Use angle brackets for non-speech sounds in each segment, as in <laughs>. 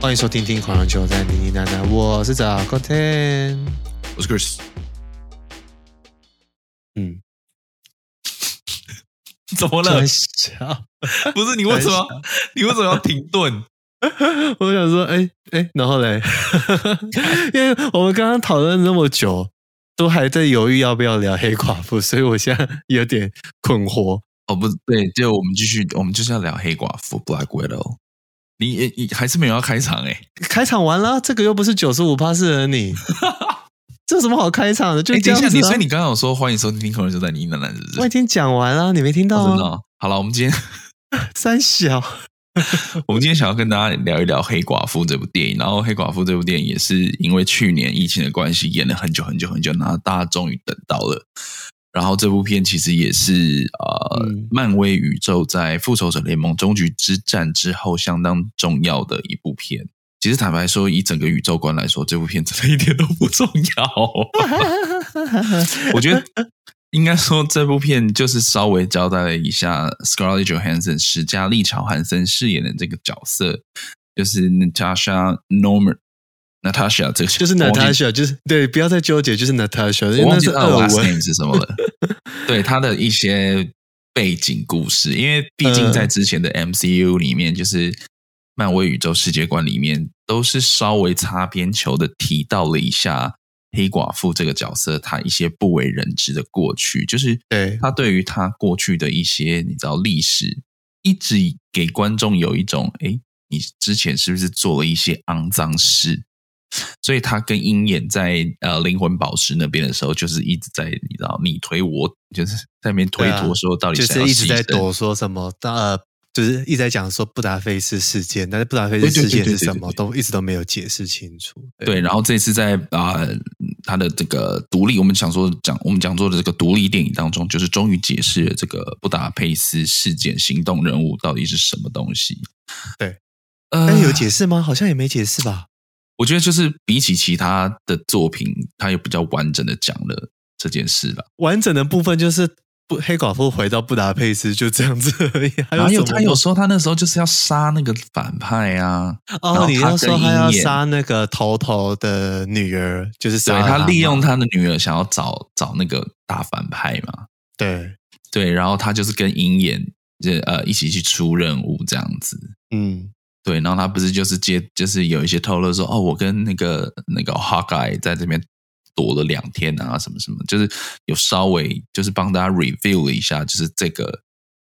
欢迎收听《听狂人球在妮妮奶奶》，我是早 Content，我是 Chris。嗯，<laughs> 怎么了？不是你为什么？你为什么要停顿？<laughs> 我想说，哎哎，然后嘞，<laughs> 因为我们刚刚讨论那么久，都还在犹豫要不要聊黑寡妇，所以我现在有点困惑。哦，不对，就我们继续，我们就是要聊黑寡妇 Black Widow。你你还是没有要开场哎？开场完了，这个又不是九十五趴适合你，<laughs> 这有什么好开场的？就这样子、啊。你所以你刚刚有说欢迎收听《听口人就在你的男子》，我已经讲完了，你没听到吗？哦、好了，我们今天 <laughs> 三小，<laughs> 我们今天想要跟大家聊一聊《黑寡妇》这部电影。然后，《黑寡妇》这部电影也是因为去年疫情的关系，演了很久很久很久，然后大家终于等到了。然后这部片其实也是呃，嗯、漫威宇宙在复仇者联盟终局之战之后相当重要的一部片。其实坦白说，以整个宇宙观来说，这部片真的一点都不重要。<laughs> 我觉得应该说，这部片就是稍微交代了一下 Scarlett Johansson 史嘉丽乔韩森饰演的这个角色，就是 Natasha Norman。Natasha，这个就是 Natasha，就是对，不要再纠结，就是 Natasha，因为那是俄文 last name 是什么了？<laughs> 对，他的一些背景故事，因为毕竟在之前的 MCU 里面，就是漫威宇宙世界观里面，都是稍微擦边球的提到了一下黑寡妇这个角色，他一些不为人知的过去，就是对他对于他过去的一些你知道历史，一直给观众有一种，哎，你之前是不是做了一些肮脏事？所以他跟鹰眼在呃灵魂宝石那边的时候，就是一直在你知道你推我，就是在那边推脱说到底就是一直在躲说什么，呃，就是一直在讲说布达佩斯事件，但是布达佩斯事件是什么，都一直都没有解释清楚。对，然后这次在啊、呃、他的这个独立，我们想说讲我们讲座的这个独立电影当中，就是终于解释了这个布达佩斯事件行动人物到底是什么东西。对，呃，有解释吗？好像也没解释吧。我觉得就是比起其他的作品，他又比较完整的讲了这件事了。完整的部分就是不黑寡妇回到布达佩斯就这样子而已。还有他有说他那时候就是要杀那个反派啊。哦，你要说他要杀那个头头的女儿，就是杀他，他利用他的女儿想要找找那个大反派嘛。对对，然后他就是跟鹰眼就呃一起去出任务这样子。嗯。对，然后他不是就是接，就是有一些透露说，哦，我跟那个那个 Hawkeye 在这边躲了两天啊，什么什么，就是有稍微就是帮大家 review 了一下，就是这个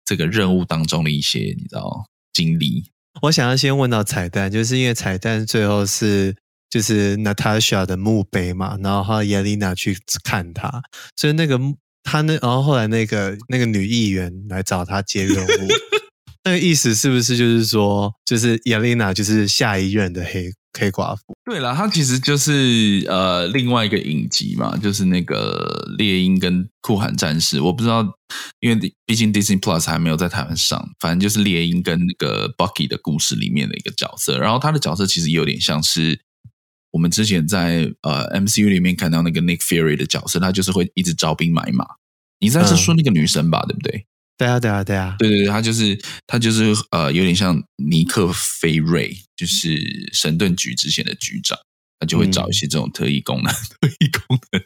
这个任务当中的一些你知道经历。我想要先问到彩蛋，就是因为彩蛋最后是就是 Natasha 的墓碑嘛，然后耶丽娜去看他，所以那个他那然后后来那个那个女议员来找他接任务。那个意思是不是就是说，就是亚丽娜就是下一任的黑黑寡妇？对了，她其实就是呃另外一个影集嘛，就是那个猎鹰跟酷寒战士。我不知道，因为毕竟 Disney Plus 还没有在台湾上，反正就是猎鹰跟那个 Bucky 的故事里面的一个角色。然后他的角色其实有点像是我们之前在呃 MCU 里面看到那个 Nick Fury 的角色，他就是会一直招兵买马。你在是说那个女生吧？嗯、对不对？对啊，对啊，对啊，对对对，他就是他就是呃，有点像尼克菲瑞，就是神盾局之前的局长，他就会找一些这种特异功能、嗯、<laughs> 特异功能，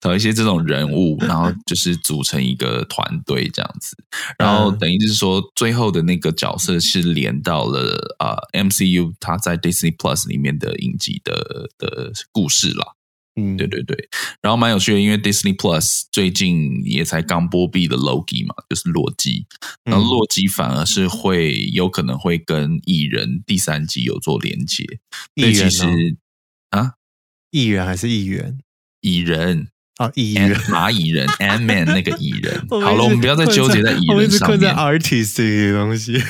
找一些这种人物，然后就是组成一个团队这样子，然后等于就是说，最后的那个角色是连到了啊、呃、MCU，他在 Disney Plus 里面的影集的的故事啦。嗯，对对对，然后蛮有趣的，因为 Disney Plus 最近也才刚播毕的 Loki 嘛，就是洛基，然后洛基反而是会有可能会跟蚁人第三集有做连接。蚁人其实啊，蚁人还是蚁人？蚁人。啊，蚁人蚂蚁人，Ant-Man 那个蚁人。<laughs> 好了，我们不要再纠结在蚁人上面。在 artist 这些东西。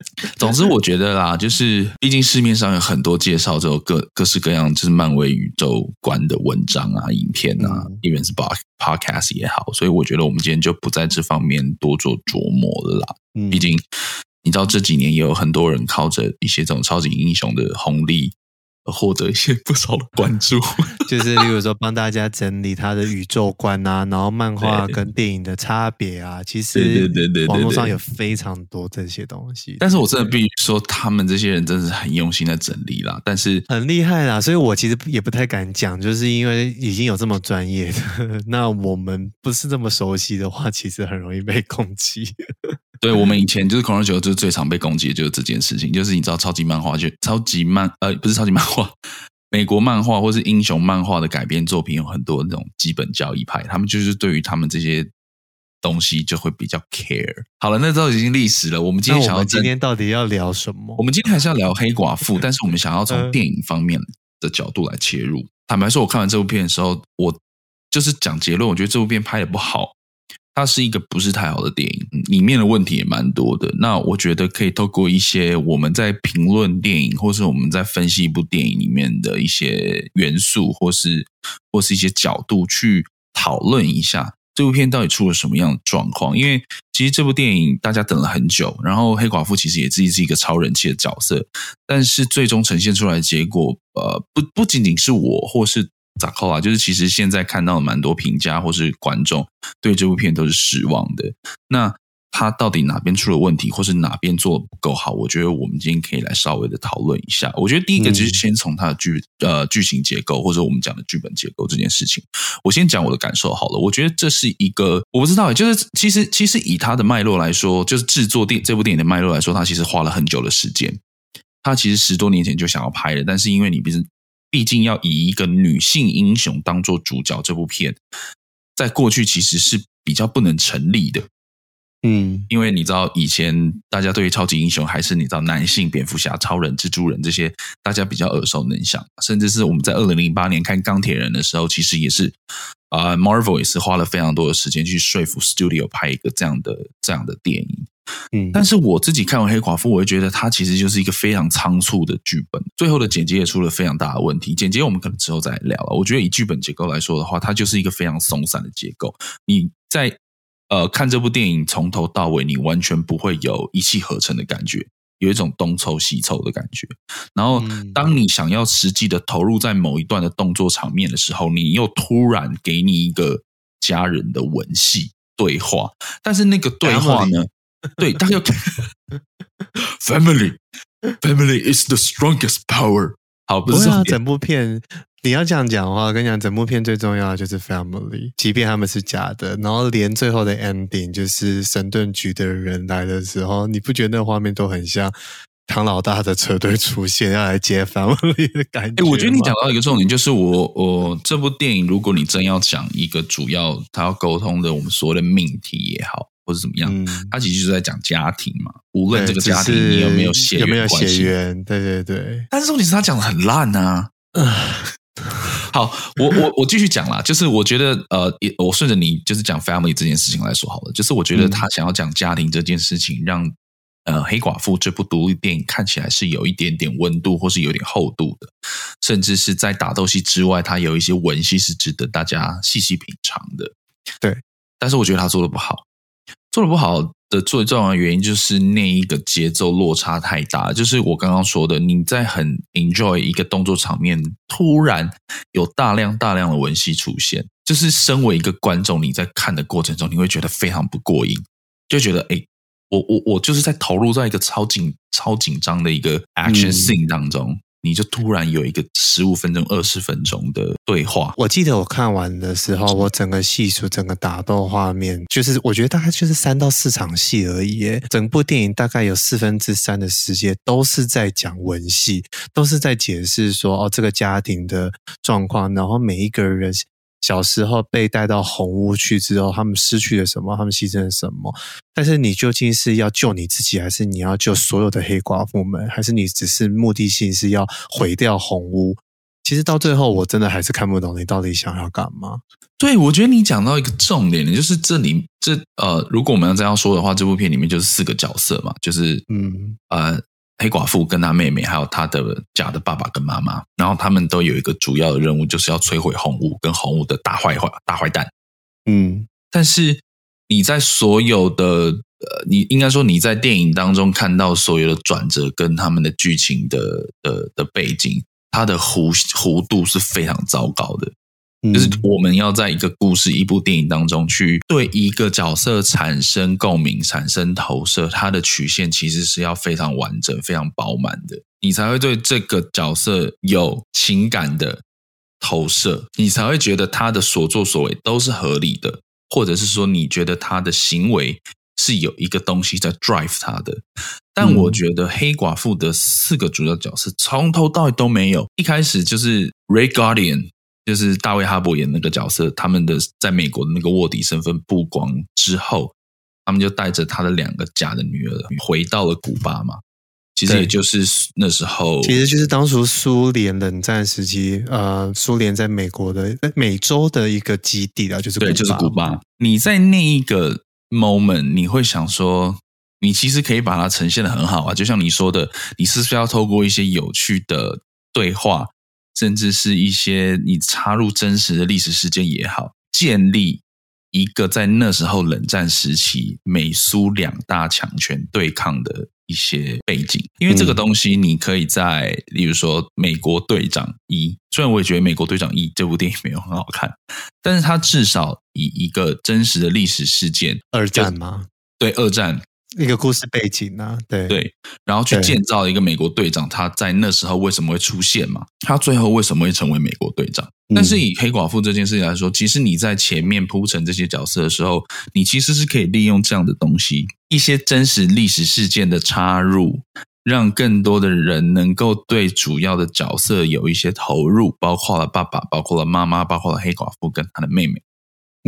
<laughs> 总之，我觉得啦，就是毕竟市面上有很多介绍这种各各式各样，就是漫威宇宙观的文章啊、影片啊，一边、嗯、是 podcast 也好，所以我觉得我们今天就不在这方面多做琢磨了啦。嗯、毕竟你知道这几年也有很多人靠着一些这种超级英雄的红利。获得一些不少的关注，<laughs> 就是例如说帮大家整理他的宇宙观啊，然后漫画跟电影的差别啊，其实对对对，网络上有非常多这些东西。但是我真的必须说，他们这些人真的是很用心的整理啦，但是很厉害啦，所以我其实也不太敢讲，就是因为已经有这么专业的，<laughs> 那我们不是这么熟悉的话，其实很容易被攻击。对，我们以前就是《恐龙球》，就是最常被攻击的就是这件事情，就是你知道超级漫画就超级漫呃不是超级漫画，<laughs> 美国漫画或是英雄漫画的改编作品有很多那种基本教义派，他们就是对于他们这些东西就会比较 care。好了，那都已经历史了。我们今天想要今天到底要聊什么？我们今天还是要聊黑寡妇，<laughs> 但是我们想要从电影方面的角度来切入。坦白说，我看完这部片的时候，我就是讲结论，我觉得这部片拍的不好。它是一个不是太好的电影，里面的问题也蛮多的。那我觉得可以透过一些我们在评论电影，或是我们在分析一部电影里面的一些元素，或是或是一些角度去讨论一下这部片到底出了什么样的状况。因为其实这部电影大家等了很久，然后黑寡妇其实也自己是一个超人气的角色，但是最终呈现出来的结果，呃，不不仅仅是我，或是。咋扣啊？就是其实现在看到蛮多评价或是观众对这部片都是失望的。那他到底哪边出了问题，或是哪边做的不够好？我觉得我们今天可以来稍微的讨论一下。我觉得第一个就是先从他的剧呃剧情结构，或者我们讲的剧本结构这件事情，我先讲我的感受好了。我觉得这是一个我不知道，就是其实其实以他的脉络来说，就是制作电这部电影的脉络来说，他其实花了很久的时间。他其实十多年前就想要拍了，但是因为你毕竟。毕竟要以一个女性英雄当做主角，这部片在过去其实是比较不能成立的。嗯，因为你知道，以前大家对于超级英雄还是你知道男性蝙蝠侠、超人、蜘蛛人这些大家比较耳熟能详，甚至是我们在二零零八年看钢铁人的时候，其实也是啊、呃，Marvel 也是花了非常多的时间去说服 Studio 拍一个这样的这样的电影。嗯，但是我自己看完黑寡妇，我会觉得它其实就是一个非常仓促的剧本，最后的剪辑也出了非常大的问题。剪辑我们可能之后再聊了。我觉得以剧本结构来说的话，它就是一个非常松散的结构。你在呃看这部电影从头到尾，你完全不会有一气呵成的感觉，有一种东凑西凑的感觉。然后当你想要实际的投入在某一段的动作场面的时候，你又突然给你一个家人的吻戏对话，但是那个对话呢？<laughs> 对，大家 <laughs> family <laughs> family is the strongest power。好，不是啊，整部片你要这样讲的话，我跟你讲，整部片最重要的就是 family，即便他们是假的，然后连最后的 ending 就是神盾局的人来的时候，你不觉得那画面都很像唐老大的车队出现要来接 family 的感觉？哎，我觉得你讲到一个重点，就是我我这部电影，如果你真要讲一个主要他要沟通的，我们所谓的命题也好。或者怎么样？嗯，他其实就是在讲家庭嘛。无论这个家庭你有没有血缘，有没有血缘，对对对。但是问题是他讲的很烂啊。<laughs> 好，我我我继续讲啦。就是我觉得，呃，我顺着你就是讲 family 这件事情来说好了。就是我觉得他想要讲家庭这件事情，让呃黑寡妇这部独立电影看起来是有一点点温度，或是有点厚度的，甚至是在打斗戏之外，他有一些文戏是值得大家细细品尝的。对，但是我觉得他做的不好。做的不好的最重要的原因就是那一个节奏落差太大，就是我刚刚说的，你在很 enjoy 一个动作场面，突然有大量大量的文戏出现，就是身为一个观众，你在看的过程中，你会觉得非常不过瘾，就觉得哎，我我我就是在投入在一个超紧超紧张的一个 action scene 当中。嗯你就突然有一个十五分钟、二十分钟的对话。我记得我看完的时候，我整个戏数整个打斗画面，就是我觉得大概就是三到四场戏而已。整部电影大概有四分之三的时间都是在讲文戏，都是在解释说哦，这个家庭的状况，然后每一个人。小时候被带到红屋去之后，他们失去了什么？他们牺牲了什么？但是你究竟是要救你自己，还是你要救所有的黑寡妇们？还是你只是目的性是要毁掉红屋？其实到最后，我真的还是看不懂你到底想要干嘛。对，我觉得你讲到一个重点，就是这里这呃，如果我们要这样说的话，这部片里面就是四个角色嘛，就是嗯呃。黑寡妇跟她妹妹，还有她的假的爸爸跟妈妈，然后他们都有一个主要的任务，就是要摧毁红屋跟红屋的大坏坏、大坏蛋。嗯，但是你在所有的呃，你应该说你在电影当中看到所有的转折跟他们的剧情的的的背景，它的弧弧度是非常糟糕的。就是我们要在一个故事、一部电影当中去对一个角色产生共鸣、产生投射，它的曲线其实是要非常完整、非常饱满的，你才会对这个角色有情感的投射，你才会觉得他的所作所为都是合理的，或者是说你觉得他的行为是有一个东西在 drive 他的。但我觉得黑寡妇的四个主要角色从头到尾都没有，一开始就是 Ray Guardian。就是大卫哈伯演那个角色，他们的在美国的那个卧底身份曝光之后，他们就带着他的两个假的女儿回到了古巴嘛。其实也就是那时候，其实就是当初苏联冷战时期，呃，苏联在美国的美洲的一个基地啊，就是对，就是古巴。你在那一个 moment，你会想说，你其实可以把它呈现的很好啊，就像你说的，你是不是要透过一些有趣的对话？甚至是一些你插入真实的历史事件也好，建立一个在那时候冷战时期美苏两大强权对抗的一些背景。因为这个东西，你可以在，例如说《美国队长一》，虽然我也觉得《美国队长一》这部电影没有很好看，<laughs> 但是它至少以一个真实的历史事件，二战吗？对，二战。一个故事背景啊，对对，然后去建造一个美国队长，他在那时候为什么会出现嘛？他最后为什么会成为美国队长？嗯、但是以黑寡妇这件事情来说，其实你在前面铺陈这些角色的时候，你其实是可以利用这样的东西，一些真实历史事件的插入，让更多的人能够对主要的角色有一些投入，包括了爸爸，包括了妈妈，包括了黑寡妇跟她的妹妹。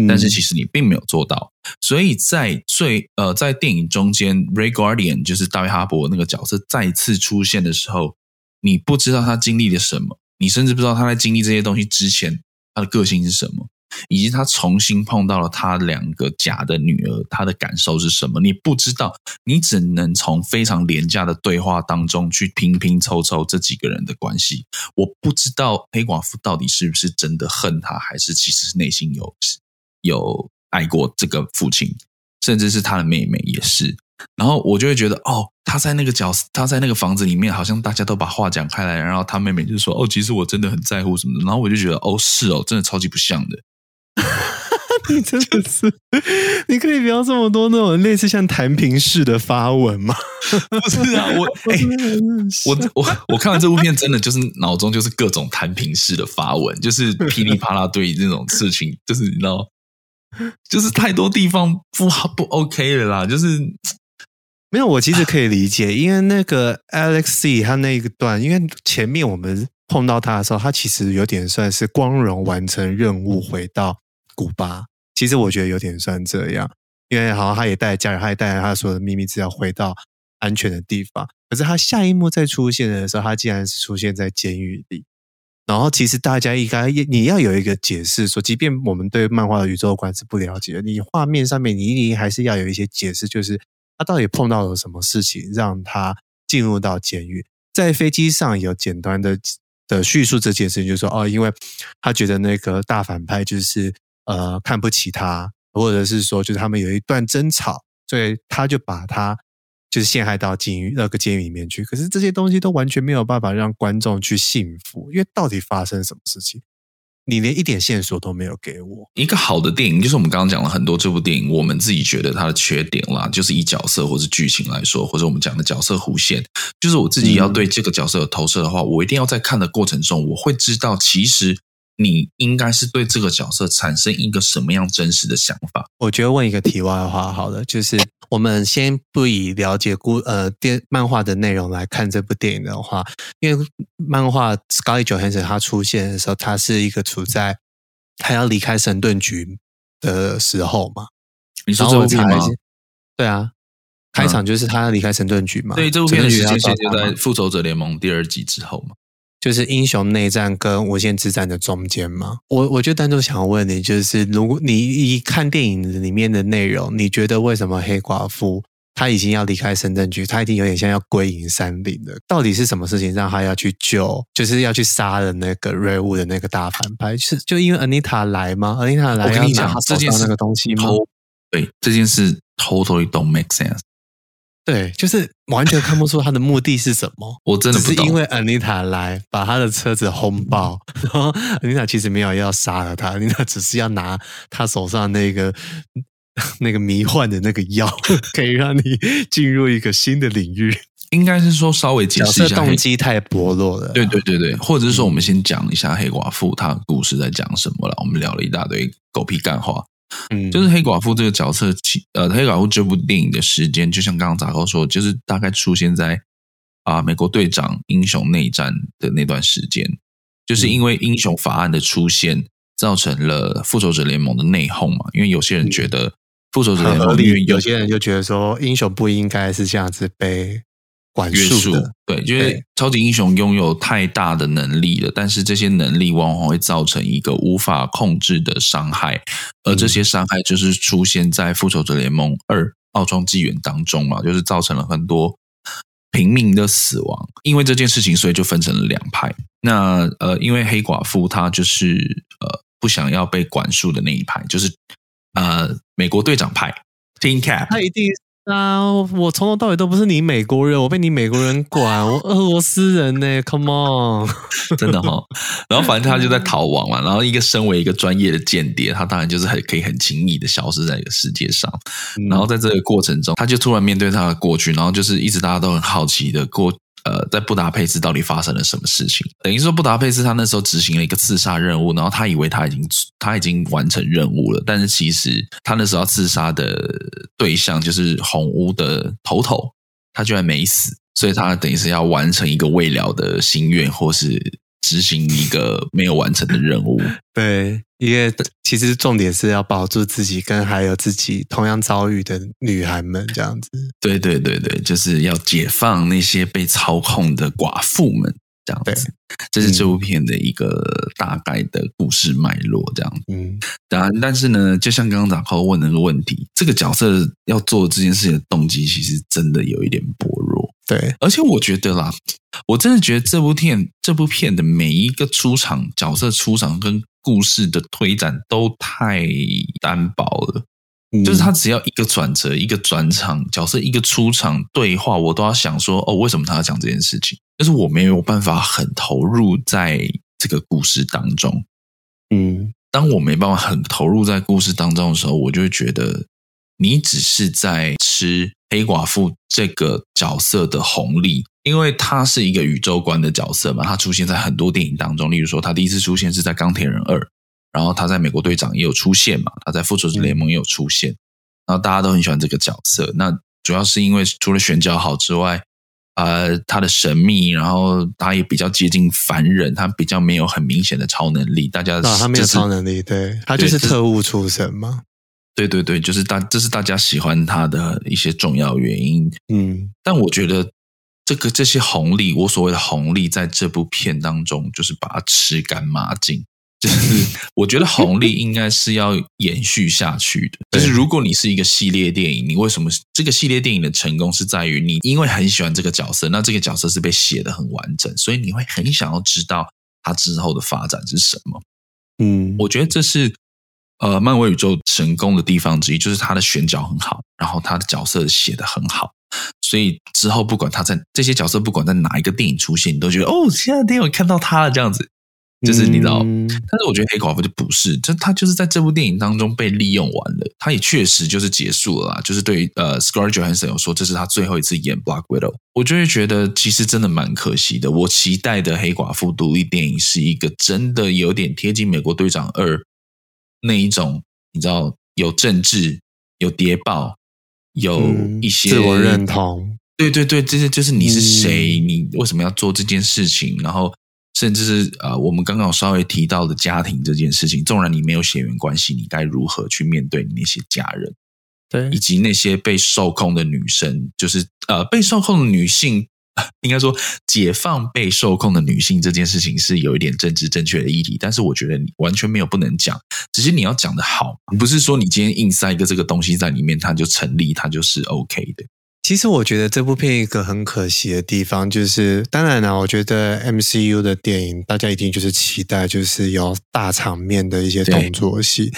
但是其实你并没有做到，所以在最呃在电影中间，Ray Guardian 就是大卫哈伯那个角色再次出现的时候，你不知道他经历了什么，你甚至不知道他在经历这些东西之前他的个性是什么，以及他重新碰到了他两个假的女儿，他的感受是什么，你不知道，你只能从非常廉价的对话当中去拼拼凑凑这几个人的关系。我不知道黑寡妇到底是不是真的恨他，还是其实内心有。有爱过这个父亲，甚至是他的妹妹也是。然后我就会觉得，哦，他在那个角色，他在那个房子里面，好像大家都把话讲开来。然后他妹妹就说：“哦，其实我真的很在乎什么的。”然后我就觉得，哦，是哦，真的超级不像的。<laughs> 你真的是，你可以不要这么多那种类似像弹评式的发文吗？不是啊，我 <laughs> 哎，我我我看完这部片，真的就是脑中就是各种弹评式的发文，就是噼里啪啦对于这种事情，就是你知道。<laughs> 就是太多地方不好不 OK 了啦，就是没有。我其实可以理解，因为那个 Alexei 他那一段，因为前面我们碰到他的时候，他其实有点算是光荣完成任务回到古巴。其实我觉得有点算这样，因为好像他也带家人，他也带着他所有的秘密资料回到安全的地方。可是他下一幕再出现的时候，他竟然是出现在监狱里。然后，其实大家应该你要有一个解释，说，即便我们对漫画的宇宙观是不了解，你画面上面你一定还是要有一些解释，就是他到底碰到了什么事情，让他进入到监狱。在飞机上有简单的的叙述这件事情，就是说，哦，因为他觉得那个大反派就是呃看不起他，或者是说，就是他们有一段争吵，所以他就把他。就是陷害到监狱那个监狱里面去，可是这些东西都完全没有办法让观众去信服，因为到底发生什么事情，你连一点线索都没有给我。一个好的电影，就是我们刚刚讲了很多这部电影，我们自己觉得它的缺点啦，就是以角色或是剧情来说，或者我们讲的角色弧线，就是我自己要对这个角色有投射的话，嗯、我一定要在看的过程中，我会知道其实。你应该是对这个角色产生一个什么样真实的想法？我觉得问一个题外话好了，就是我们先不以了解故呃电漫画的内容来看这部电影的话，因为漫画 Scarlett Johansson 他出现的时候，他是一个处在他要离开神盾局的时候嘛。你说这部片吗？对啊，开场就是他要离开神盾局嘛。对，这部片的时间线就在复仇者联盟第二集之后嘛。就是英雄内战跟无限之战的中间嘛，我我就单独想问你，就是如果你一看电影里面的内容，你觉得为什么黑寡妇她已经要离开深圳局，她已经有点像要归隐山林了？到底是什么事情让她要去救，就是要去杀了那个瑞物的那个大反派？是就因为 Anita 来吗？Anita 来，我跟你讲，这件事那个东西吗？对，这件事 totally don't make sense。对，就是完全看不出他的目的是什么。<laughs> 我真的不是因为安妮塔来把他的车子轰爆，然后安妮塔其实没有要杀了他，安妮塔只是要拿他手上那个那个迷幻的那个药，可以让你进入一个新的领域。应该是说稍微解释一下，动机太薄弱了。对对对对，或者是说我们先讲一下黑寡妇她的故事在讲什么了。我们聊了一大堆狗屁干话。嗯，就是黑寡妇这个角色，呃，黑寡妇这部电影的时间，就像刚刚杂哥说，就是大概出现在啊、呃，美国队长英雄内战的那段时间，就是因为英雄法案的出现，造成了复仇者联盟的内讧嘛。因为有些人觉得复仇者联盟，有些人就觉得说，英雄不应该是这样子被。约束对，因为超级英雄拥有太大的能力了，但是这些能力往往会造成一个无法控制的伤害，而这些伤害就是出现在《复仇者联盟二：奥创纪元》当中嘛，就是造成了很多平民的死亡。因为这件事情，所以就分成了两派。那呃，因为黑寡妇她就是呃不想要被管束的那一派，就是呃美国队长派 Cap，他一定。啊！我从头到尾都不是你美国人，我被你美国人管，<laughs> 我俄罗斯人呢？Come on，<laughs> 真的哈、哦。然后反正他就在逃亡嘛。然后一个身为一个专业的间谍，他当然就是很可以很轻易的消失在一个世界上。然后在这个过程中，他就突然面对他的过去，然后就是一直大家都很好奇的过。呃，在布达佩斯到底发生了什么事情？等于说，布达佩斯他那时候执行了一个刺杀任务，然后他以为他已经他已经完成任务了，但是其实他那时候要刺杀的对象就是红屋的头头，他居然没死，所以他等于是要完成一个未了的心愿，或是。执行一个没有完成的任务，<laughs> 对，因为其实重点是要保住自己跟还有自己同样遭遇的女孩们这样子。对对对对，就是要解放那些被操控的寡妇们这样子。这是这部片的一个大概的故事脉络这样。嗯，当然，但是呢，就像刚刚杂扣问那个问题，这个角色要做这件事情的动机，其实真的有一点薄弱。对，而且我觉得啦，我真的觉得这部片这部片的每一个出场角色出场跟故事的推展都太单薄了，嗯、就是他只要一个转折、一个转场，角色一个出场对话，我都要想说哦，为什么他要讲这件事情？就是我没有办法很投入在这个故事当中。嗯，当我没办法很投入在故事当中的时候，我就会觉得你只是在吃。黑寡妇这个角色的红利，因为她是一个宇宙观的角色嘛，她出现在很多电影当中。例如说，她第一次出现是在《钢铁人二》，然后他在《美国队长》也有出现嘛，他在《复仇者联盟》也有出现，然后大家都很喜欢这个角色。那主要是因为除了选角好之外，呃，他的神秘，然后他也比较接近凡人，他比较没有很明显的超能力。大家啊，他没有超能力，对，他就是特务出身嘛。对对对，就是大，这是大家喜欢他的一些重要原因。嗯，但我觉得这个这些红利，我所谓的红利，在这部片当中，就是把它吃干抹净。<laughs> 就是我觉得红利应该是要延续下去的。<laughs> 就是如果你是一个系列电影，你为什么这个系列电影的成功是在于你因为很喜欢这个角色，那这个角色是被写得很完整，所以你会很想要知道他之后的发展是什么。嗯，我觉得这是。呃，漫威宇宙成功的地方之一就是他的选角很好，然后他的角色写得很好，所以之后不管他在这些角色，不管在哪一个电影出现，你都觉得哦，现在电影看到他了这样子，就是你知道。嗯、但是我觉得黑寡妇就不是，就他就是在这部电影当中被利用完了，他也确实就是结束了啦。就是对呃，Scarlett Johansson 有说这是他最后一次演 Black Widow，我就会觉得其实真的蛮可惜的。我期待的黑寡妇独立电影是一个真的有点贴近美国队长二。那一种你知道有政治有谍报有一些、嗯、自我认同，对对对，这些就是你是谁，嗯、你为什么要做这件事情？然后甚至是我们刚刚有稍微提到的家庭这件事情，纵然你没有血缘关系，你该如何去面对你那些家人？对，以及那些被受控的女生，就是呃被受控的女性。<laughs> 应该说，解放被受控的女性这件事情是有一点政治正确的议题，但是我觉得你完全没有不能讲，只是你要讲得好，不是说你今天硬塞一个这个东西在里面，它就成立，它就是 OK 的。其实我觉得这部片一个很可惜的地方，就是当然了，我觉得 MCU 的电影大家一定就是期待就是有大场面的一些动作戏。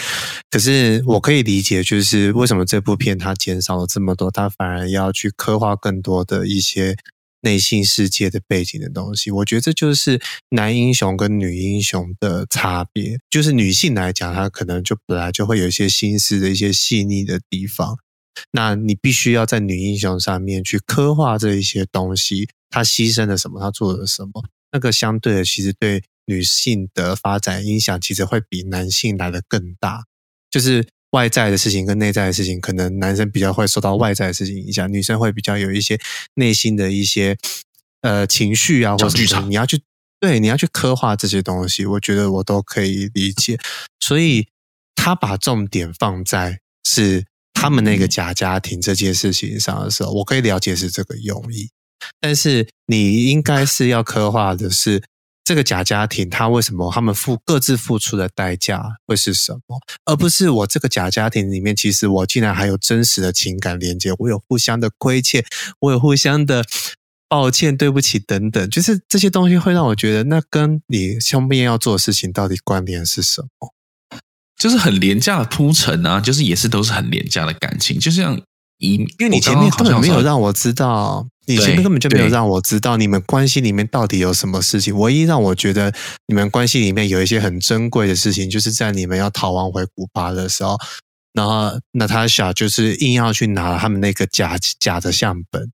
可是我可以理解，就是为什么这部片它减少了这么多，它反而要去刻画更多的一些内心世界的背景的东西。我觉得这就是男英雄跟女英雄的差别。就是女性来讲，她可能就本来就会有一些心思的一些细腻的地方。那你必须要在女英雄上面去刻画这一些东西，她牺牲了什么，她做了什么，那个相对的，其实对女性的发展影响，其实会比男性来得更大。就是外在的事情跟内在的事情，可能男生比较会受到外在的事情影响，女生会比较有一些内心的一些呃情绪啊，或者什么，你要去对，你要去刻画这些东西，我觉得我都可以理解。所以他把重点放在是。他们那个假家庭这件事情上的时候，我可以了解是这个用意，但是你应该是要刻画的是这个假家庭，他为什么他们付各自付出的代价会是什么，而不是我这个假家庭里面，其实我竟然还有真实的情感连接，我有互相的亏欠，我有互相的抱歉、对不起等等，就是这些东西会让我觉得，那跟你后面要做的事情到底关联是什么？就是很廉价的铺陈啊，就是也是都是很廉价的感情，就像一，因为你前面根本没有让我知道，你前面根本就没有让我知道你们关系里面到底有什么事情。唯一让我觉得你们关系里面有一些很珍贵的事情，就是在你们要逃亡回古巴的时候，然后娜塔莎就是硬要去拿他们那个假假的相本，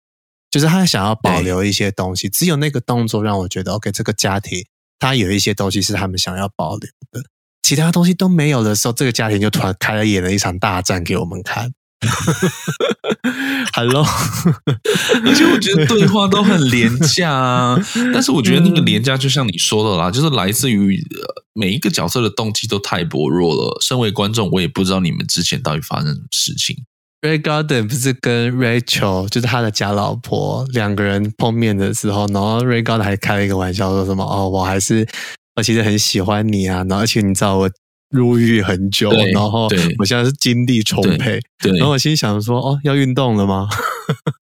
就是他想要保留一些东西，只有那个动作让我觉得，OK，这个家庭他有一些东西是他们想要保留的。其他东西都没有的时候，这个家庭就突然开了演了一场大战给我们看。<laughs> <laughs> Hello，<laughs> 而且我觉得对话都很廉价啊。但是我觉得那个廉价，就像你说的啦，就是来自于每一个角色的动机都太薄弱了。身为观众，我也不知道你们之前到底发生什么事情。Ray Garden 不是跟 Rachel，就是他的假老婆，两个人碰面的时候，然后 Ray Garden 还开了一个玩笑，说什么哦，我还是。我其实很喜欢你啊，然后而且你知道我入狱很久，然后我现在是精力充沛，然后我心想说哦，要运动了吗？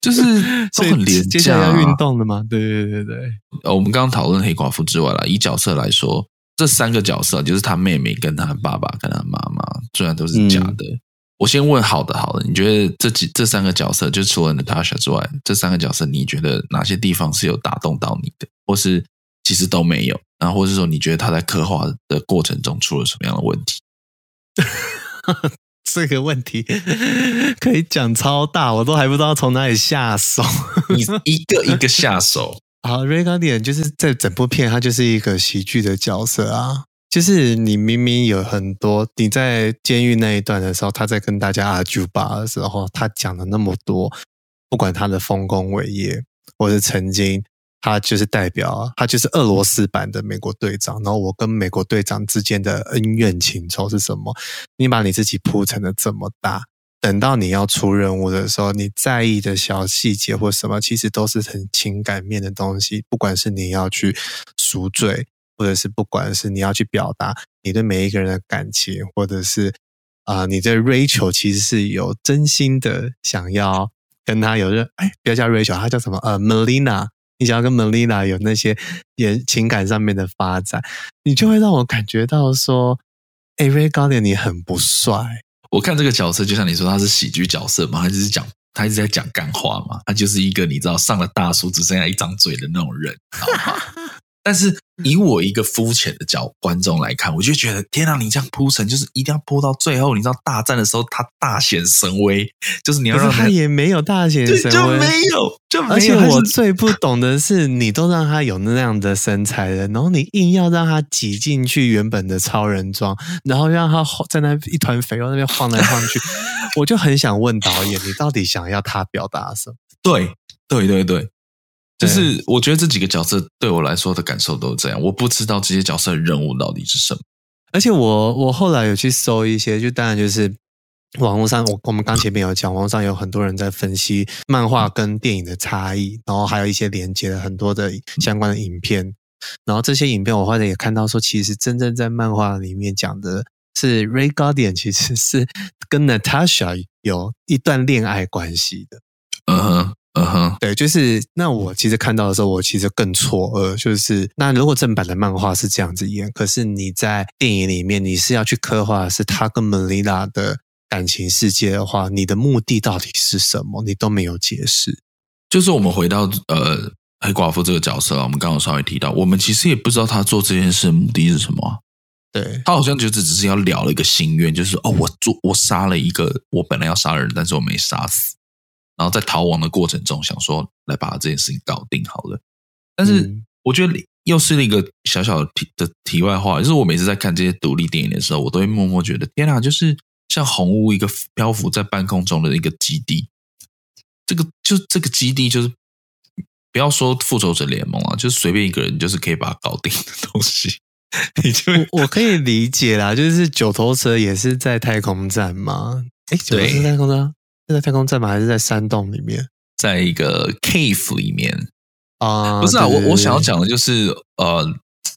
就是 <laughs> 很廉价，接下来要运动了吗？对对对对。呃，我们刚刚讨论黑寡妇之外啦，以角色来说，这三个角色就是他妹妹、跟他爸爸、跟他妈妈，虽然都是假的。嗯、我先问好的好的，你觉得这几这三个角色，就除了 Natasha 之外，这三个角色你觉得哪些地方是有打动到你的，或是其实都没有？然后，或者是说，你觉得他在刻画的过程中出了什么样的问题？<laughs> 这个问题 <laughs> 可以讲超大，我都还不知道从哪里下手。你一个一个下手。<laughs> 好，Ray Guardian 就是在整部片，他就是一个喜剧的角色啊。就是你明明有很多，你在监狱那一段的时候，他在跟大家 argue 吧的时候，他讲了那么多，不管他的丰功伟业，或是曾经。他就是代表，他就是俄罗斯版的美国队长。然后我跟美国队长之间的恩怨情仇是什么？你把你自己铺成的这么大，等到你要出任务的时候，你在意的小细节或什么，其实都是很情感面的东西。不管是你要去赎罪，或者是不管是你要去表达你对每一个人的感情，或者是啊、你对 Rachel 其实是有真心的想要跟他有任哎，不要叫 Rachel，他叫什么？呃，Melina。你想要跟 Melina 有那些也情感上面的发展，你就会让我感觉到说，哎，Ray Guardian 你很不帅。我看这个角色，就像你说，他是喜剧角色嘛，他就是讲，他一直在讲干话嘛，他就是一个你知道上了大叔只剩下一张嘴的那种人。<laughs> 但是以我一个肤浅的角观众来看，我就觉得天啊，你这样铺陈就是一定要铺到最后，你知道大战的时候他大显神威，就是你要让他也没有大显神威，<laughs> 就没有，就。而且我最不懂的是，你都让他有那样的身材了，然后你硬要让他挤进去原本的超人装，然后让他在那一团肥肉那边晃来晃去，<laughs> 我就很想问导演，你到底想要他表达什么？<laughs> 对，对，对，对。就是我觉得这几个角色对我来说的感受都是这样，我不知道这些角色的任务到底是什么。而且我我后来有去搜一些，就当然就是网络上，我我们刚前面有讲，网络上有很多人在分析漫画跟电影的差异，然后还有一些连接了很多的相关的影片。然后这些影片我后来也看到说，其实真正在漫画里面讲的是 Ray Guardian 其实是跟 Natasha 有一段恋爱关系的。嗯哼。嗯哼，对，就是那我其实看到的时候，我其实更错愕，就是那如果正版的漫画是这样子演，可是你在电影里面你是要去刻画是他跟 Melina 的感情世界的话，你的目的到底是什么？你都没有解释。就是我们回到呃黑寡妇这个角色啊，我们刚刚稍微提到，我们其实也不知道他做这件事的目的是什么啊。对，他好像就只只是要了了一个心愿，就是哦，我做我杀了一个我本来要杀的人，但是我没杀死。然后在逃亡的过程中，想说来把这件事情搞定好了。但是我觉得又是一个小小的题的题外话，就是我每次在看这些独立电影的时候，我都会默默觉得，天哪，就是像红屋一个漂浮在半空中的一个基地，这个就这个基地就是不要说复仇者联盟啊，就是随便一个人就是可以把它搞定的东西。你就我，我可以理解啦，就是九头蛇也是在太空站嘛？哎，九头蛇太空站。是在太空站吗？还是在山洞里面？在一个 cave 里面啊？Uh, 不是啊，对对对，我我想要讲的就是，呃，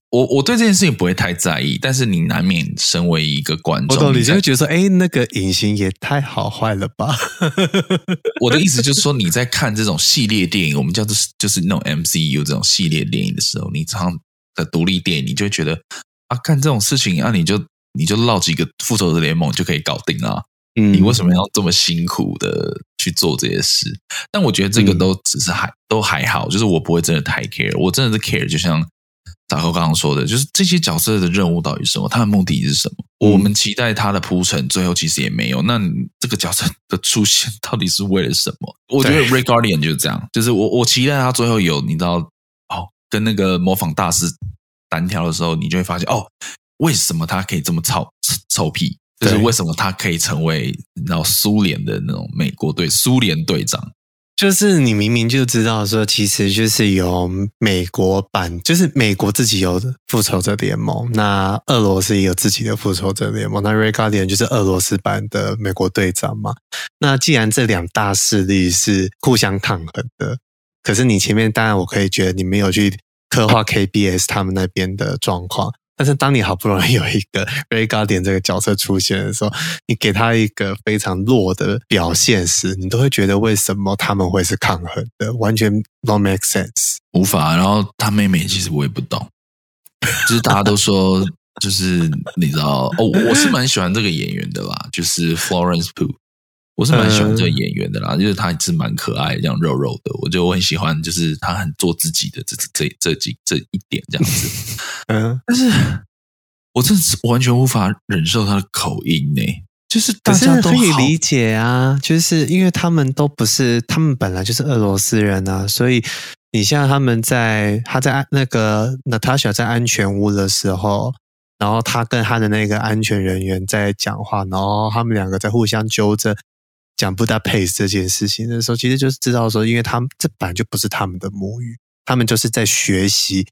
我我对这件事情不会太在意，但是你难免身为一个观众，我懂，你就会觉得说，哎，那个隐形也太好坏了吧？<laughs> 我的意思就是说，你在看这种系列电影，我们叫做就是那种 MCU 这种系列电影的时候，你常的独立电影，你就会觉得啊，看这种事情啊，你就你就绕几个复仇者联盟就可以搞定啊。你为什么要这么辛苦的去做这些事？但我觉得这个都只是还、嗯、都还好，就是我不会真的太 care。我真的是 care，就像大哥刚刚说的，就是这些角色的任务到底是什么？他的目的是什么？嗯、我们期待他的铺陈，最后其实也没有。那这个角色的出现到底是为了什么？我觉得 Red Guardian 就是这样，就是我我期待他最后有你知道哦，跟那个模仿大师单挑的时候，你就会发现哦，为什么他可以这么臭臭屁？就是为什么他可以成为然后苏联的那种美国队苏联队长？就是你明明就知道说，其实就是有美国版，就是美国自己有复仇者联盟，那俄罗斯也有自己的复仇者联盟，那 Red Guardian 就是俄罗斯版的美国队长嘛。那既然这两大势力是互相抗衡的，可是你前面当然我可以觉得你没有去刻画 KBS 他们那边的状况。但是当你好不容易有一个 <laughs> Red Guardian 这个角色出现的时候，你给他一个非常弱的表现时，你都会觉得为什么他们会是抗衡的？完全 no make sense，无法。然后他妹妹其实我也不懂，就是大家都说，就是你知道哦，我是蛮喜欢这个演员的啦，就是 Florence Pugh。我是蛮喜欢这个演员的啦，就是他是蛮可爱，这样肉肉的，我就我很喜欢，就是他很做自己的这这这几这一点这样子。<laughs> 嗯，但是我真的是完全无法忍受他的口音呢。就是大家都可以理解啊，就是因为他们都不是，他们本来就是俄罗斯人啊，所以你像他们在他在那个 Natasha 在安全屋的时候，然后他跟他的那个安全人员在讲话，然后他们两个在互相纠正。讲布达佩斯这件事情的时候，其实就是知道说，因为他们这本来就不是他们的母语，他们就是在学习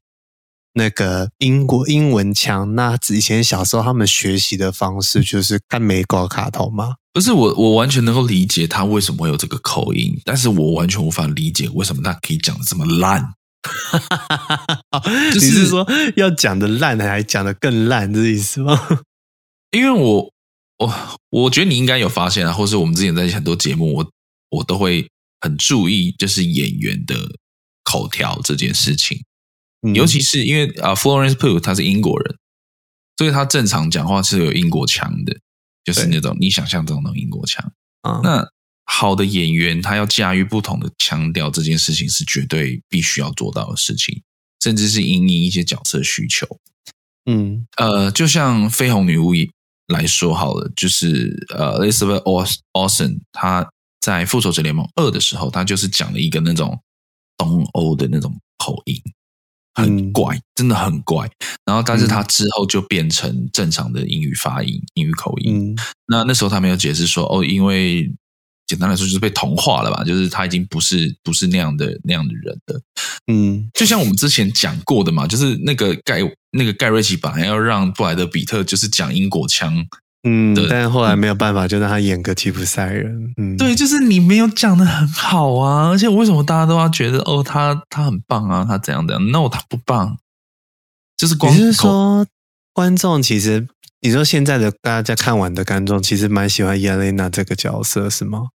那个英国英文腔。那以前小时候他们学习的方式就是看美国卡通吗？不是我，我完全能够理解他为什么会有这个口音，但是我完全无法理解为什么他可以讲的这么烂。<laughs> 就是、你是说要讲的烂，还讲的更烂，这意思吗？<laughs> 因为我。我我觉得你应该有发现啊，或是我们之前在很多节目，我我都会很注意，就是演员的口条这件事情，嗯、尤其是因为啊，Florence Pugh 他是英国人，所以他正常讲话是有英国腔的，就是那种你想象中的英国腔。嗯、那好的演员，他要驾驭不同的腔调，这件事情是绝对必须要做到的事情，甚至是因应一些角色需求。嗯，呃，就像绯红女巫一。来说好了，就是呃，Elizabeth Olsen，她在《复仇者联盟二》的时候，她就是讲了一个那种东欧的那种口音，很怪，嗯、真的很怪。然后，但是她之后就变成正常的英语发音、英语口音。嗯、那那时候他没有解释说，哦，因为。简单来说就是被同化了吧，就是他已经不是不是那样的那样的人了。嗯，就像我们之前讲过的嘛，就是那个盖那个盖瑞奇本来要让布莱德比特就是讲英国腔，嗯，但是后来没有办法，就让他演个吉普赛人。嗯，对，就是你没有讲的很好啊，而且为什么大家都要觉得哦，他他很棒啊，他怎样怎样？No，他不棒，就是光。你是说观众其实你说现在的大家看完的观众其实蛮喜欢伊莲娜这个角色是吗？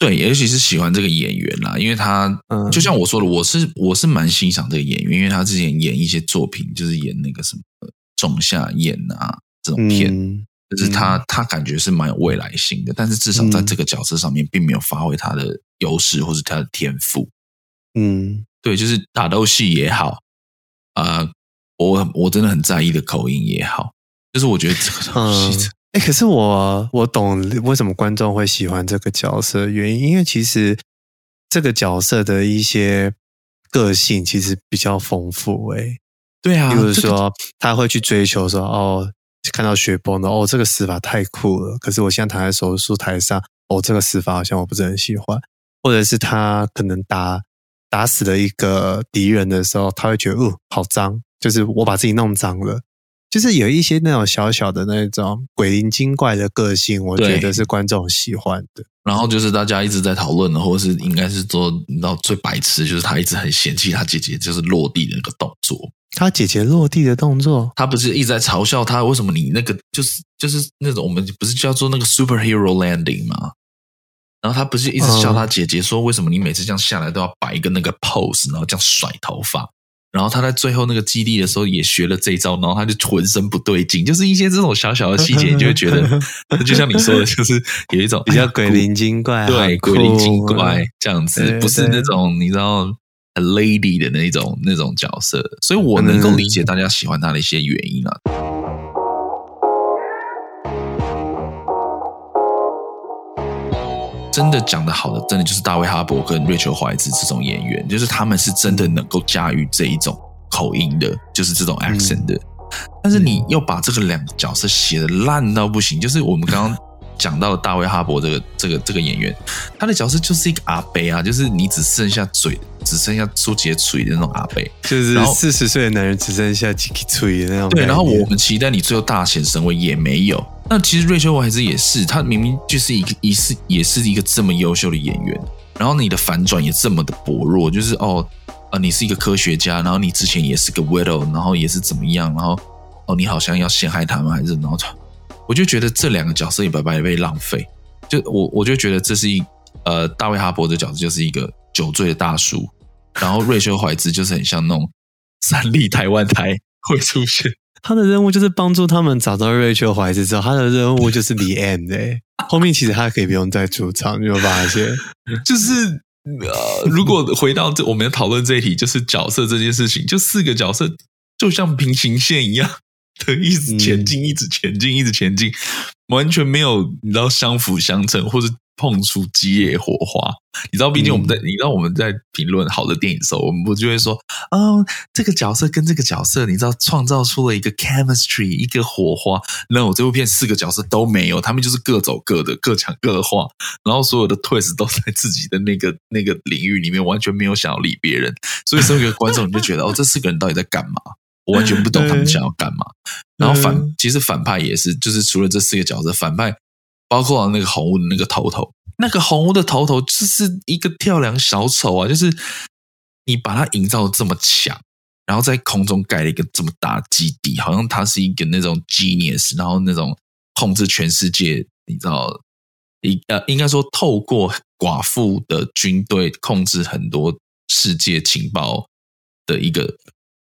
对，尤其是喜欢这个演员啦，因为他，嗯，就像我说的，我是我是蛮欣赏这个演员，因为他之前演一些作品，就是演那个什么《仲夏夜》啊这种片，嗯、就是他、嗯、他感觉是蛮有未来性的，但是至少在这个角色上面，并没有发挥他的优势或是他的天赋。嗯，对，就是打斗戏也好，啊、呃，我我真的很在意的口音也好，就是我觉得这个东西。嗯哎，可是我我懂为什么观众会喜欢这个角色的原因，因为其实这个角色的一些个性其实比较丰富。哎，对啊，比如说他会去追求说，哦，看到雪崩的，哦，这个死法太酷了。可是我现在躺在手术台上，哦，这个死法好像我不是很喜欢。或者是他可能打打死了一个敌人的时候，他会觉得，哦，好脏，就是我把自己弄脏了。就是有一些那种小小的那种鬼灵精怪的个性，我觉得是观众喜欢的。然后就是大家一直在讨论的，或者是应该是说，你知道最白痴就是他一直很嫌弃他姐姐，就是落地的那个动作。他姐姐落地的动作，他不是一直在嘲笑他？为什么你那个就是就是那种我们不是叫做那个 superhero landing 吗？然后他不是一直笑他姐姐说，为什么你每次这样下来都要摆一个那个 pose，然后这样甩头发？然后他在最后那个基地的时候也学了这一招，然后他就浑身不对劲，就是一些这种小小的细节，你就会觉得，<laughs> 就像你说的，就是有一种比较鬼灵精怪，对，鬼灵精怪这样子，不是那种你知道很 lady 的那种那种角色，所以我能够理解大家喜欢他的一些原因啊。真的讲得好的，真的就是大卫哈伯跟瑞秋怀兹这种演员，就是他们是真的能够驾驭这一种口音的，就是这种 accent 的。但是你又把这个两个角色写的烂到不行，就是我们刚刚讲到的大卫哈伯这个这个这个演员，他的角色就是一个阿伯啊，就是你只剩下嘴，只剩下出几个嘴的那种阿伯，就是四十岁的男人只剩下几个嘴的那种。对，然后我们期待你最后大显神威也没有。那其实瑞秋怀兹也是，他明明就是一个，也是也是一个这么优秀的演员，然后你的反转也这么的薄弱，就是哦，啊，你是一个科学家，然后你之前也是个 widow，然后也是怎么样，然后哦，你好像要陷害他们，还是然后我就觉得这两个角色也白白被浪费，就我我就觉得这是一呃，大卫哈伯的角色就是一个酒醉的大叔，然后瑞秋怀兹就是很像那种三立台湾台会出现。他的任务就是帮助他们找到瑞秋怀子之后，他的任务就是 the <laughs> end 哎，后面其实他可以不用再出场，你有发现？<laughs> 就是呃，如果回到这，我们要讨论这一题，就是角色这件事情，就四个角色就像平行线一样 <laughs> 的一直前进，一直前进，一直前进，完全没有你知道相辅相成，或者。碰出激烈火花，你知道？毕竟我们在，嗯、你知道我们在评论好的电影的时候，我们不就会说，哦，这个角色跟这个角色，你知道，创造出了一个 chemistry，一个火花。那我这部片四个角色都没有，他们就是各走各的，各讲各的话，然后所有的 twist 都在自己的那个 <laughs> 那个领域里面，完全没有想要理别人。所以，身为一个观众，你就觉得，哦，这四个人到底在干嘛？我完全不懂他们想要干嘛。然后反，其实反派也是，就是除了这四个角色，反派。包括那个红屋的那个头头，那个红屋的头头就是一个跳梁小丑啊！就是你把它营造这么强，然后在空中盖了一个这么大的基地，好像他是一个那种 genius，然后那种控制全世界，你知道，应呃应该说透过寡妇的军队控制很多世界情报的一个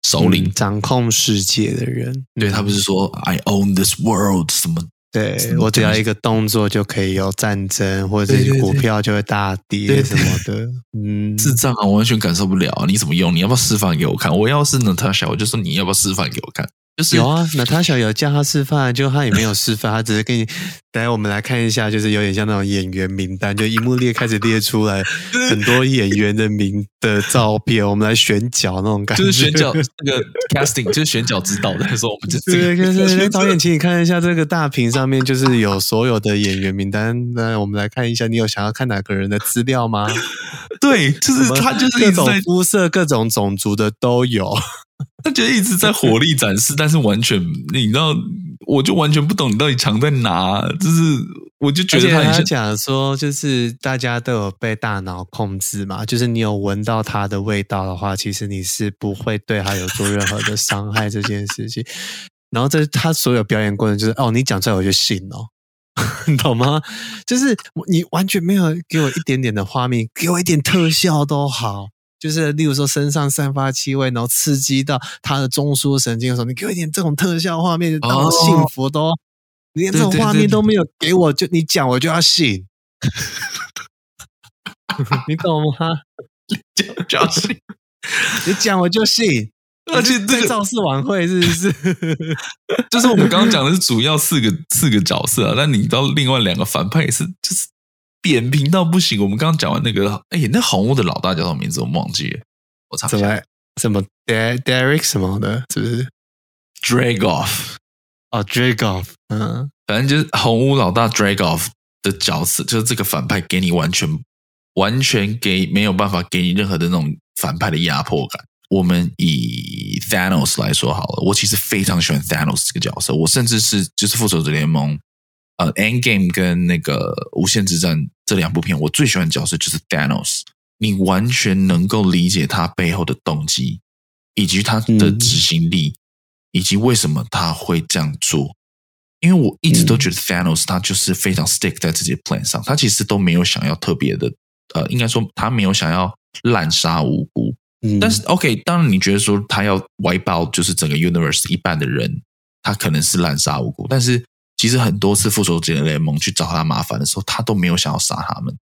首领，嗯、掌控世界的人。对，他不是说 I own this world 什么？对，我只要一个动作就可以有战争，或者是股票就会大跌什么的。对对对，嗯，智障啊，我完全感受不了啊！你怎么用？你要不要示范给我看？我要是 Natasha，我就说你要不要示范给我看？就是有啊，Natasha 有叫他示范，就他也没有示范，他只是给你。等下，我们来看一下，就是有点像那种演员名单，就一幕列开始列出来很多演员的名的照片，我们来选角那种感觉，就是选角那个 casting，就是选角指导的时候，我们就对对对，<laughs> 导演，请你看一下这个大屏上面，就是有所有的演员名单。那我们来看一下，你有想要看哪个人的资料吗？<laughs> 对，就是他，就是各种肤色、各种种族的都有。<laughs> 他觉得一直在火力展示，但是完全你知道，我就完全不懂你到底强在哪。就是我就觉得他讲说，就是大家都有被大脑控制嘛，就是你有闻到它的味道的话，其实你是不会对它有做任何的伤害这件事情。然后这他所有表演过程就是哦，你讲出来我就信哦。<laughs> 你懂吗？就是你完全没有给我一点点的画面，给我一点特效都好。就是例如说身上散发气味，然后刺激到他的中枢神经的时候，你给我一点这种特效画面，让我幸福都，连这种画面都没有给我，就你讲我就要信，<laughs> 你懂吗？你讲就要信，<laughs> 你讲我就信。<laughs> 而且这个造势晚会是不是？就是我们刚刚讲的是主要四个四个角色啊，但你到另外两个反派也是，就是扁平到不行。我们刚刚讲完那个，哎，那红屋的老大叫什么名字？我忘记了，我查一下，什么 Derek 什么的，是不是？Dragoff 哦，Dragoff，嗯，反正就是红屋老大 Dragoff 的角色，就是这个反派给你完全完全给没有办法给你任何的那种反派的压迫感。我们以 Thanos 来说好了，我其实非常喜欢 Thanos 这个角色，我甚至是就是复仇者联盟，呃，Endgame 跟那个无限之战这两部片，我最喜欢的角色就是 Thanos。你完全能够理解他背后的动机，以及他的执行力，嗯、以及为什么他会这样做。因为我一直都觉得 Thanos 他就是非常 stick 在自己的 plan 上，他其实都没有想要特别的，呃，应该说他没有想要滥杀无辜。但是，OK，当然，你觉得说他要 wipe out 就是整个 universe 一半的人，他可能是滥杀无辜。但是，其实很多次复仇者联盟去找他麻烦的时候，他都没有想要杀他们，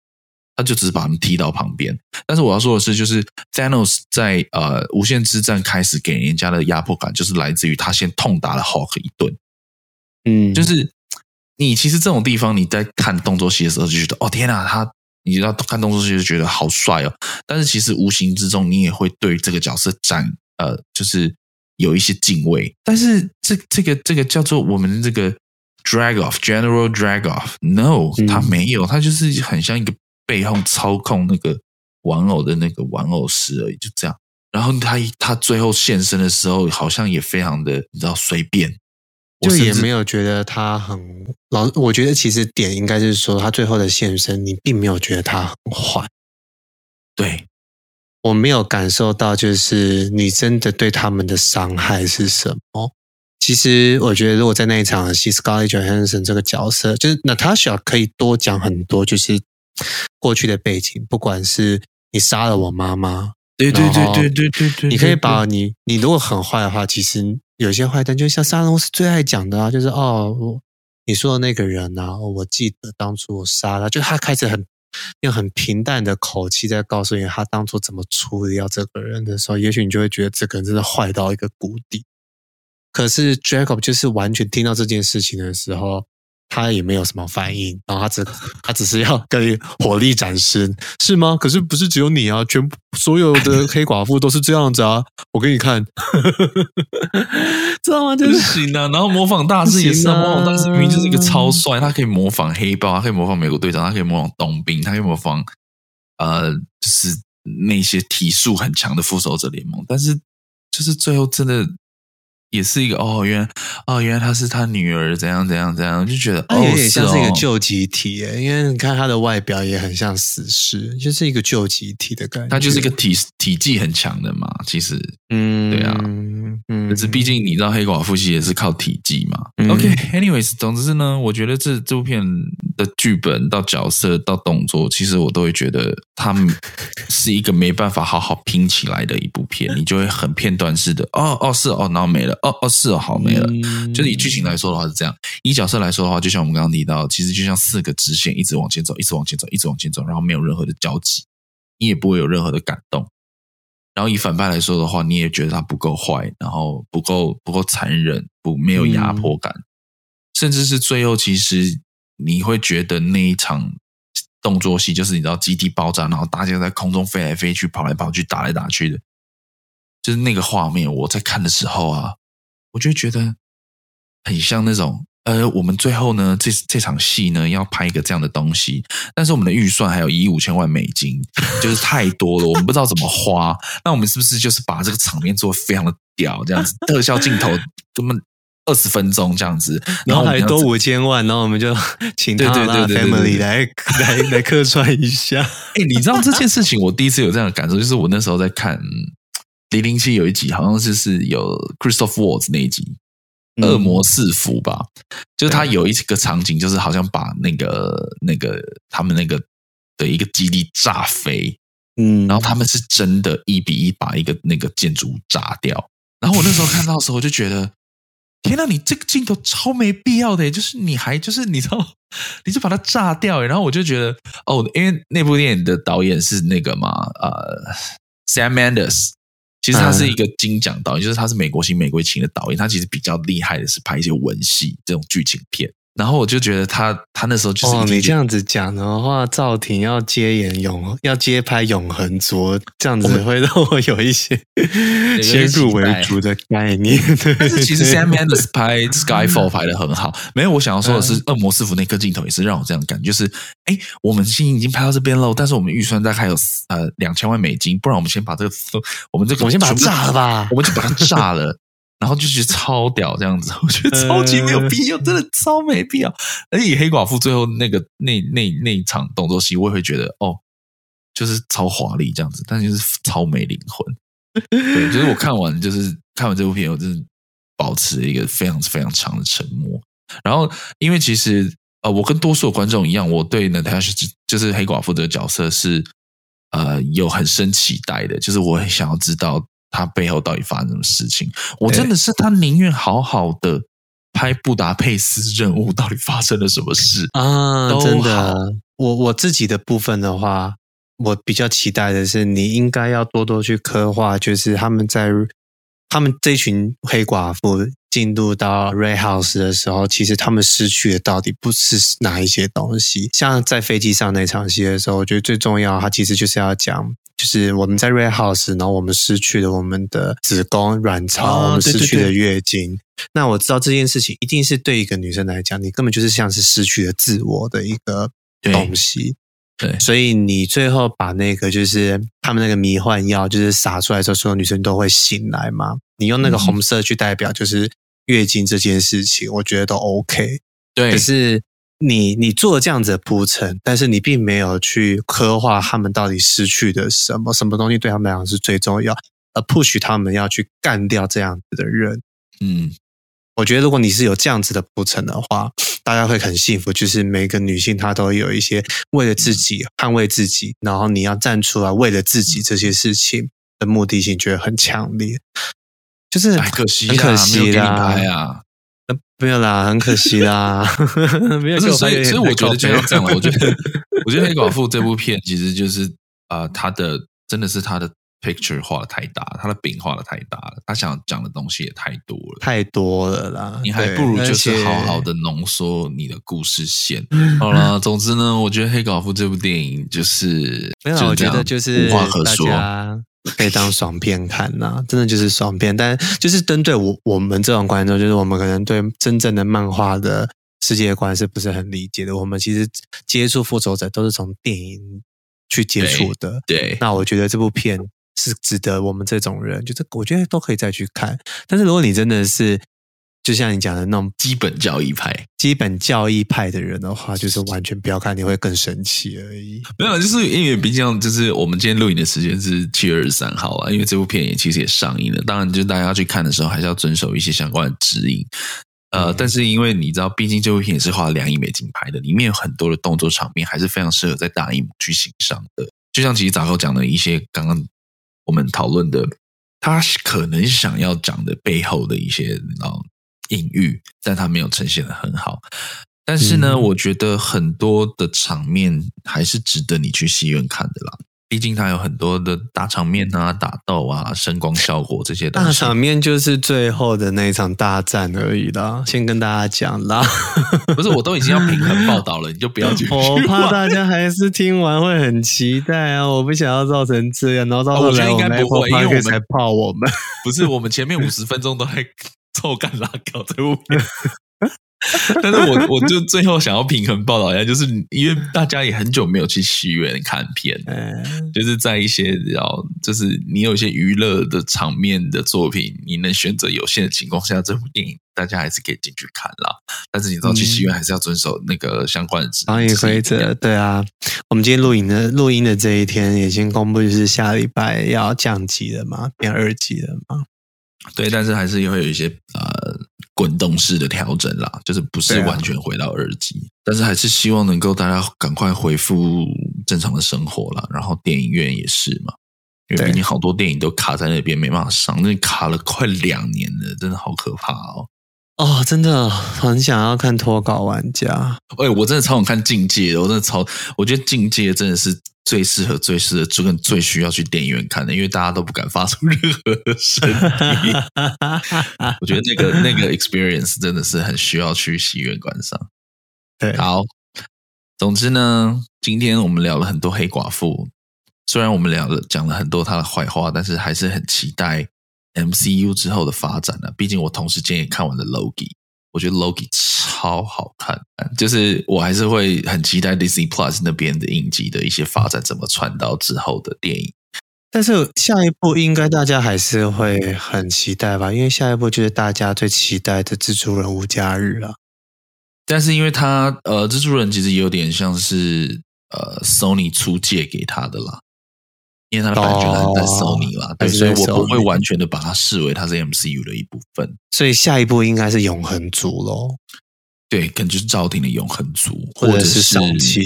他就只是把他们踢到旁边。但是我要说的是，就是 Thanos 在呃无限之战开始给人家的压迫感，就是来自于他先痛打了 Hulk 一顿。嗯，就是你其实这种地方你在看动作戏的时候就觉得，哦天哪，他。你知道看动作戏就觉得好帅哦，但是其实无形之中你也会对这个角色展呃，就是有一些敬畏。但是这这个这个叫做我们的这个 Dragoff General Dragoff，No，他没有，他就是很像一个背后操控那个玩偶的那个玩偶师而已，就这样。然后他他最后现身的时候，好像也非常的你知道随便。就也没有觉得他很老，我觉得其实点应该是说他最后的现身，你并没有觉得他很坏。对，我没有感受到，就是你真的对他们的伤害是什么。其实我觉得，如果在那一场戏，Scarlett Johansson 这个角色，就是 Natasha 可以多讲很多，就是过去的背景，不管是你杀了我妈妈，对对对对对对对，你可以把你你如果很坏的话，其实。有些坏蛋就像沙龙是最爱讲的啊，就是哦，我你说的那个人啊，我记得当初我杀了，就他开始很用很平淡的口气在告诉你他当初怎么处理掉这个人的时候，也许你就会觉得这个人真的坏到一个谷底。可是 Jacob 就是完全听到这件事情的时候。他也没有什么反应，然后他只 <laughs> 他只是要跟火力展示，是吗？可是不是只有你啊，全部所有的黑寡妇都是这样子啊！我给你看，<laughs> 知道吗？就是行啊。然后模仿大师也是啊，模仿大师明明就是一个超帅，他可以模仿黑豹，他可以模仿美国队长，他可以模仿冬兵，他可以模仿呃，就是那些体术很强的复仇者联盟，但是就是最后真的。也是一个哦，原来哦，原来她是他女儿，怎样怎样怎样，就觉得哦，也像是一个救急体耶，因为你看她的外表也很像死尸，就是一个救急体的感觉。她就是一个体体技很强的嘛，其实，嗯，对啊，嗯，可是毕竟你知道黑寡妇其实也是靠体技嘛。嗯、OK，anyways，总之呢，我觉得这这部片的剧本到角色到动作，其实我都会觉得他们是一个没办法好好拼起来的一部片，<laughs> 你就会很片段式的，哦哦是哦，然后没了。哦哦是哦，好没了。嗯、就是以剧情来说的话是这样，以角色来说的话，就像我们刚刚提到，其实就像四个直线一直往前走，一直往前走，一直往前走，然后没有任何的交集，你也不会有任何的感动。然后以反派来说的话，你也觉得他不够坏，然后不够不够残忍，不没有压迫感，嗯、甚至是最后其实你会觉得那一场动作戏，就是你知道基地爆炸，然后大家在空中飞来飞去、跑来跑去、打来打去的，就是那个画面，我在看的时候啊。我就觉得很像那种，呃，我们最后呢，这这场戏呢，要拍一个这样的东西，但是我们的预算还有一亿五千万美金，就是太多了，我们不知道怎么花。那我们是不是就是把这个场面做得非常的屌，这样子，特效镜头根本二十分钟这样子，<laughs> 然后还多五千万，然后我们就请他的 family 来 <laughs> 来来客串一下。哎，你知道这件事情，我第一次有这样的感受，就是我那时候在看。零零七有一集，好像就是有 Christoph Waltz 那一集，恶魔四伏吧，就是他有一个场景，就是好像把那个那个他们那个的一个基地炸飞，嗯，然后他们是真的一比一把一个那个建筑炸掉。然后我那时候看到的时候，我就觉得，<laughs> 天呐，你这个镜头超没必要的，就是你还就是你知道，<laughs> 你就把它炸掉。然后我就觉得，哦，因为那部电影的导演是那个嘛，呃，Sam Mendes。其实他是一个金奖导演，就是他是美国型、美国情的导演。他其实比较厉害的是拍一些文戏这种剧情片。然后我就觉得他他那时候就是哦，你这样子讲的话，赵婷要接演永要接拍《永恒族》，这样子会让我有一些先入为主的概念。<laughs> 但是其实 Sam Mendes <laughs> 拍《Skyfall》拍的很好。没有，我想要说的是，《恶魔师傅》那颗镜头也是让我这样感觉，就是哎，我们已经拍到这边喽，但是我们预算大概还有呃两千万美金，不然我们先把这个我们这个我们先把它炸了吧，我们就把它炸了。然后就觉得超屌这样子，<laughs> 我觉得超级没有必要，真的超没必要。而且黑寡妇最后那个那那那一场动作戏，我也会觉得哦，就是超华丽这样子，但就是超没灵魂。对，就是我看完就是看完这部片，我真的保持一个非常非常长的沉默。然后因为其实呃，我跟多数的观众一样，我对 Natasha 就是黑寡妇这个角色是呃有很深期待的，就是我很想要知道。他背后到底发生什么事情？我真的是他宁愿好好的拍布达佩斯任务，到底发生了什么事啊？真的，我我自己的部分的话，我比较期待的是，你应该要多多去刻画，就是他们在他们这群黑寡妇进入到 Red House 的时候，其实他们失去的到底不是哪一些东西？像在飞机上那场戏的时候，我觉得最重要，它其实就是要讲。就是我们在 Red House，然后我们失去了我们的子宫、卵巢，哦、我们失去了月经。对对对。那我知道这件事情一定是对一个女生来讲，你根本就是像是失去了自我的一个东西。对，所以你最后把那个就是他们那个迷幻药，就是撒出来之后，所有女生都会醒来嘛。你用那个红色去代表就是月经这件事情，嗯、我觉得都 OK。对，可是。你你做这样子的铺陈，但是你并没有去刻画他们到底失去的什么，什么东西对他们来讲是最重要，而 push 他们要去干掉这样子的人。嗯，我觉得如果你是有这样子的铺陈的话，大家会很幸福。就是每个女性她都有一些为了自己捍卫自己，然后你要站出来为了自己这些事情的目的性，觉得很强烈。就是很可惜，很可惜啦。没有啦，很可惜啦。<laughs> 没有，所以所以我觉得就要这样了，我觉得 <laughs> 我觉得黑寡妇这部片其实就是啊、呃，他的真的是他的 picture 画的太大，他的饼画的太大了，他想讲的东西也太多了，太多了啦。你还不如就是好好的浓缩你的故事线。好了，总之呢，我觉得黑寡妇这部电影就是没有，我觉得就是无话可说。可以当爽片看呐、啊，真的就是爽片。但就是针对我我们这种观众，就是我们可能对真正的漫画的世界观是不是很理解的？我们其实接触复仇者都是从电影去接触的。对，对那我觉得这部片是值得我们这种人，就是我觉得都可以再去看。但是如果你真的是，就像你讲的那种基本教义派、基本教义派的人的话，就是完全不要看，你会更生气而已。没有，就是因为毕竟就是我们今天录影的时间是七月二十三号啊，因为这部片也其实也上映了。当然，就大家去看的时候，还是要遵守一些相关的指引。呃，嗯、但是因为你知道，毕竟这部片也是花了两亿美金拍的，里面有很多的动作场面，还是非常适合在大荧幕去欣赏的。就像其实杂哥讲的一些刚刚我们讨论的，他可能想要讲的背后的一些，你知道。隐喻，但它没有呈现的很好。但是呢，嗯、我觉得很多的场面还是值得你去戏院看的啦。毕竟它有很多的大场面啊、打斗啊、声光效果这些东西。大场面就是最后的那一场大战而已啦。先跟大家讲啦，不是，我都已经要平衡报道了，你就不要去。<laughs> 我怕大家还是听完会很期待啊！我不想要造成这样，然后到时候来我们不会，因为我们才泡我们。不是，我们前面五十分钟都还。臭干拉搞这部片，<laughs> 但是我 <laughs> 我就最后想要平衡报道一下，就是因为大家也很久没有去戏院看片，就是在一些要就是你有一些娱乐的场面的作品，你能选择有限的情况下，这部电影大家还是可以进去看啦。但是你知道去戏院还是要遵守那个相关的防疫规则。对啊，我们今天录影的录音的这一天已经公布，就是下礼拜要降级了嘛，变二级了嘛。对，但是还是会有一些呃滚动式的调整啦，就是不是完全回到二级啊、但是还是希望能够大家赶快恢复正常的生活啦。然后电影院也是嘛，因为毕竟好多电影都卡在那边没办法上，那卡了快两年了，真的好可怕哦。哦，真的很想要看脱稿玩家。哎，我真的超想看境界的，我真的超，我觉得境界真的是最适合、最适合、就跟最需要去电影院看的，因为大家都不敢发出任何声音。我觉得那个那个 experience 真的是很需要去戏院观赏。<laughs> 对，好，总之呢，今天我们聊了很多黑寡妇，虽然我们聊了讲了很多她的坏话，但是还是很期待。MCU 之后的发展呢、啊？毕竟我同时间也看完了 Loki，我觉得 Loki 超好看，就是我还是会很期待 Disney Plus 那边的影集的一些发展怎么传到之后的电影。但是下一部应该大家还是会很期待吧？因为下一部就是大家最期待的蜘蛛人无家日了。但是因为他呃，蜘蛛人其实有点像是呃 Sony 出借给他的啦。因为它的版权还在 Sony 啦，对，所以我不会完全的把它视为它是 MCU 的一部分。所以下一部应该是永恒族喽？对，可能就是赵婷的永恒族，或者是上期。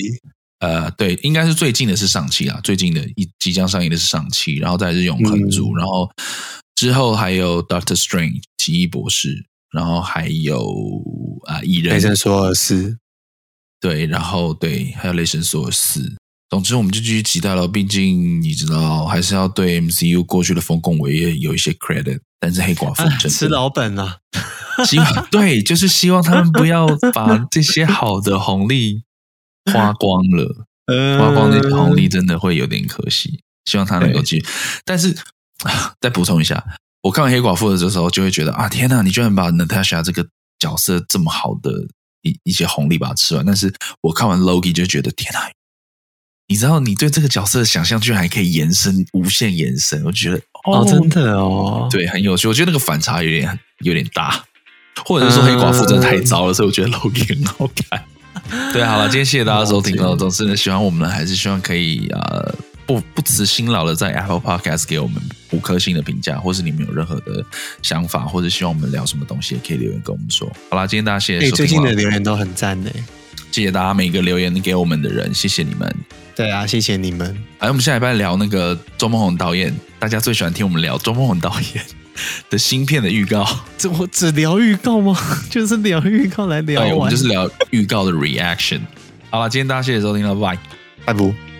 呃，对，应该是最近的是上期啊，最近的一即将上映的是上期，然后再是永恒族，嗯、然后之后还有 Doctor Strange 奇异博士，然后还有啊蚁人雷神索尔四，对，然后对，还有雷神索尔四。总之，我们就继续期待了。毕竟你知道，还是要对 MCU 过去的丰功伟业有一些 credit。但是黑寡妇真的吃老本了，希望 <laughs> 对，就是希望他们不要把这些好的红利花光了，<laughs> 花光那些红利真的会有点可惜。希望他能够继续。但是 <sighs> 再补充一下，我看完黑寡妇的时候，就会觉得啊，天哪，你居然把 Natasha 这个角色这么好的一一些红利把它吃完。但是我看完 Loki 就觉得天哪。你知道，你对这个角色的想象居然还可以延伸，无限延伸，我觉得哦，真的哦，对，很有趣。我觉得那个反差有点有点大，或者是说黑寡妇真的太糟了，所以我觉得 Loki 很好看。<laughs> 对，好了，今天谢谢大家收听哦。总之呢，喜欢我们还是希望可以呃不不辞辛劳的在 Apple Podcast 给我们五颗星的评价，或是你们有任何的想法，或者希望我们聊什么东西，也可以留言跟我们说。好了，今天大家谢谢收听。最近的留言都很赞呢，谢谢大家每个留言给我们的人，谢谢你们。对啊，谢谢你们。来，我们下一拜聊那个周梦红导演，大家最喜欢听我们聊周梦红导演的新片的预告。这我只聊预告吗？<laughs> 就是聊预告来聊，我们就是聊预告的 reaction。好了，今天大家谢谢收听了，拜拜。拜拜。